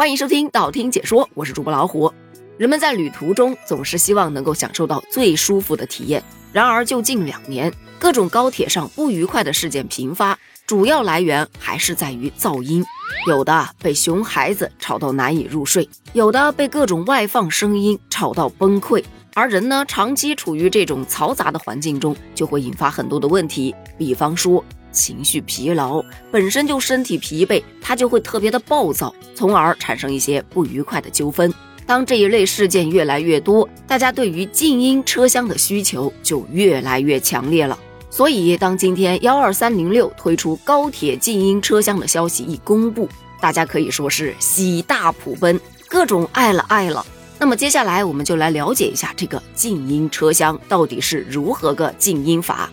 欢迎收听道听解说，我是主播老虎。人们在旅途中总是希望能够享受到最舒服的体验，然而就近两年，各种高铁上不愉快的事件频发，主要来源还是在于噪音。有的被熊孩子吵到难以入睡，有的被各种外放声音吵到崩溃。而人呢，长期处于这种嘈杂的环境中，就会引发很多的问题，比方说情绪疲劳，本身就身体疲惫，他就会特别的暴躁，从而产生一些不愉快的纠纷。当这一类事件越来越多，大家对于静音车厢的需求就越来越强烈了。所以，当今天幺二三零六推出高铁静音车厢的消息一公布，大家可以说是喜大普奔，各种爱了爱了。那么接下来我们就来了解一下这个静音车厢到底是如何个静音法。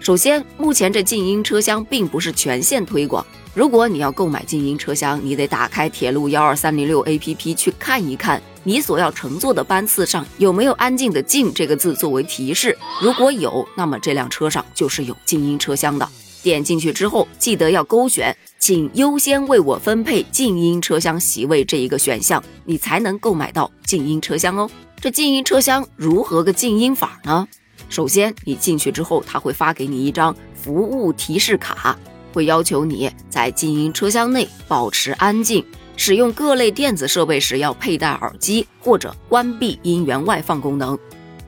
首先，目前这静音车厢并不是全线推广。如果你要购买静音车厢，你得打开铁路幺二三零六 APP 去看一看，你所要乘坐的班次上有没有“安静的静”这个字作为提示。如果有，那么这辆车上就是有静音车厢的。点进去之后，记得要勾选。请优先为我分配静音车厢席位这一个选项，你才能购买到静音车厢哦。这静音车厢如何个静音法呢？首先，你进去之后，他会发给你一张服务提示卡，会要求你在静音车厢内保持安静，使用各类电子设备时要佩戴耳机或者关闭音源外放功能，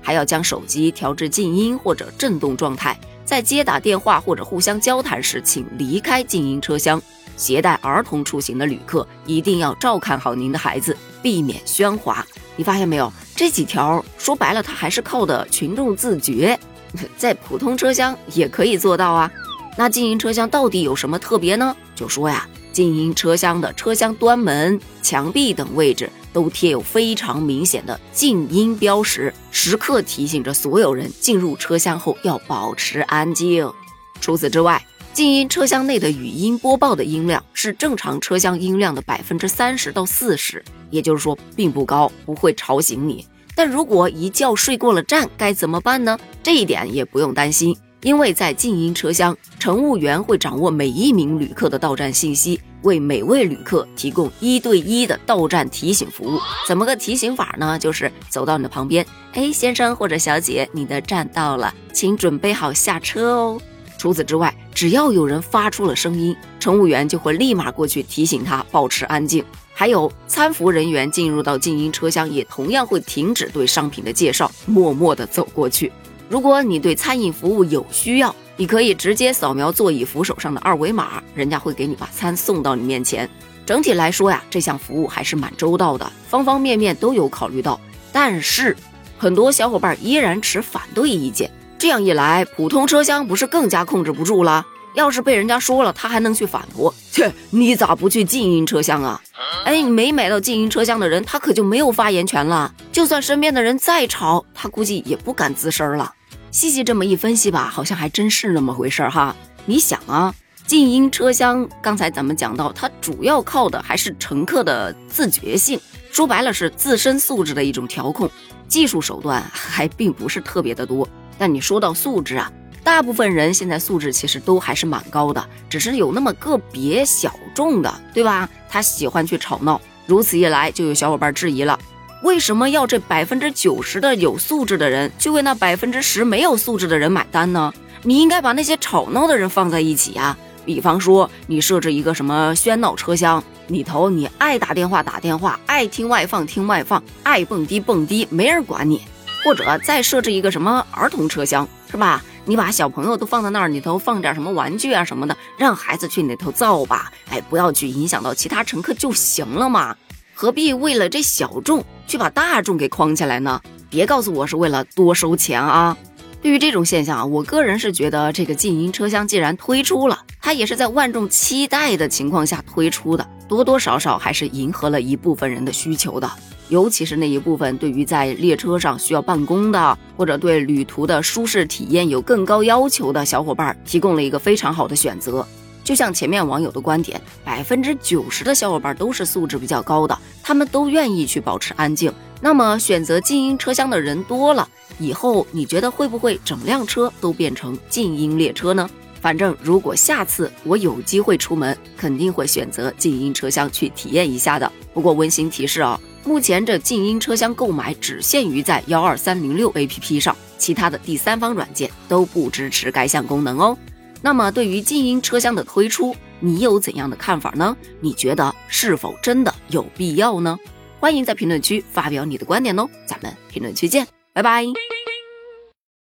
还要将手机调至静音或者震动状态。在接打电话或者互相交谈时，请离开静音车厢。携带儿童出行的旅客一定要照看好您的孩子，避免喧哗。你发现没有？这几条说白了，它还是靠的群众自觉。在普通车厢也可以做到啊。那静音车厢到底有什么特别呢？就说呀，静音车厢的车厢端门、墙壁等位置。都贴有非常明显的静音标识，时刻提醒着所有人进入车厢后要保持安静。除此之外，静音车厢内的语音播报的音量是正常车厢音量的百分之三十到四十，也就是说并不高，不会吵醒你。但如果一觉睡过了站，该怎么办呢？这一点也不用担心。因为在静音车厢，乘务员会掌握每一名旅客的到站信息，为每位旅客提供一对一的到站提醒服务。怎么个提醒法呢？就是走到你的旁边，哎，先生或者小姐，你的站到了，请准备好下车哦。除此之外，只要有人发出了声音，乘务员就会立马过去提醒他保持安静。还有餐服人员进入到静音车厢，也同样会停止对商品的介绍，默默地走过去。如果你对餐饮服务有需要，你可以直接扫描座椅扶手上的二维码，人家会给你把餐送到你面前。整体来说呀，这项服务还是蛮周到的，方方面面都有考虑到。但是，很多小伙伴依然持反对意见。这样一来，普通车厢不是更加控制不住了？要是被人家说了，他还能去反驳？切，你咋不去静音车厢啊？哎，没买到静音车厢的人，他可就没有发言权了。就算身边的人再吵，他估计也不敢吱声了。细细这么一分析吧，好像还真是那么回事儿哈。你想啊，静音车厢刚才咱们讲到，它主要靠的还是乘客的自觉性，说白了是自身素质的一种调控，技术手段还并不是特别的多。但你说到素质啊，大部分人现在素质其实都还是蛮高的，只是有那么个别小众的，对吧？他喜欢去吵闹，如此一来，就有小伙伴质疑了。为什么要这百分之九十的有素质的人去为那百分之十没有素质的人买单呢？你应该把那些吵闹的人放在一起呀。比方说，你设置一个什么喧闹车厢里头，你爱打电话打电话，爱听外放听外放，爱蹦迪蹦迪，没人管你。或者再设置一个什么儿童车厢，是吧？你把小朋友都放在那儿，里头放点什么玩具啊什么的，让孩子去里头造吧。哎，不要去影响到其他乘客就行了嘛。何必为了这小众去把大众给框起来呢？别告诉我是为了多收钱啊！对于这种现象啊，我个人是觉得这个静音车厢既然推出了，它也是在万众期待的情况下推出的，多多少少还是迎合了一部分人的需求的。尤其是那一部分对于在列车上需要办公的，或者对旅途的舒适体验有更高要求的小伙伴，提供了一个非常好的选择。就像前面网友的观点，百分之九十的小伙伴都是素质比较高的，他们都愿意去保持安静。那么选择静音车厢的人多了，以后你觉得会不会整辆车都变成静音列车呢？反正如果下次我有机会出门，肯定会选择静音车厢去体验一下的。不过温馨提示啊，目前这静音车厢购买只限于在幺二三零六 APP 上，其他的第三方软件都不支持该项功能哦。那么对于静音车厢的推出，你有怎样的看法呢？你觉得是否真的有必要呢？欢迎在评论区发表你的观点哦，咱们评论区见，拜拜。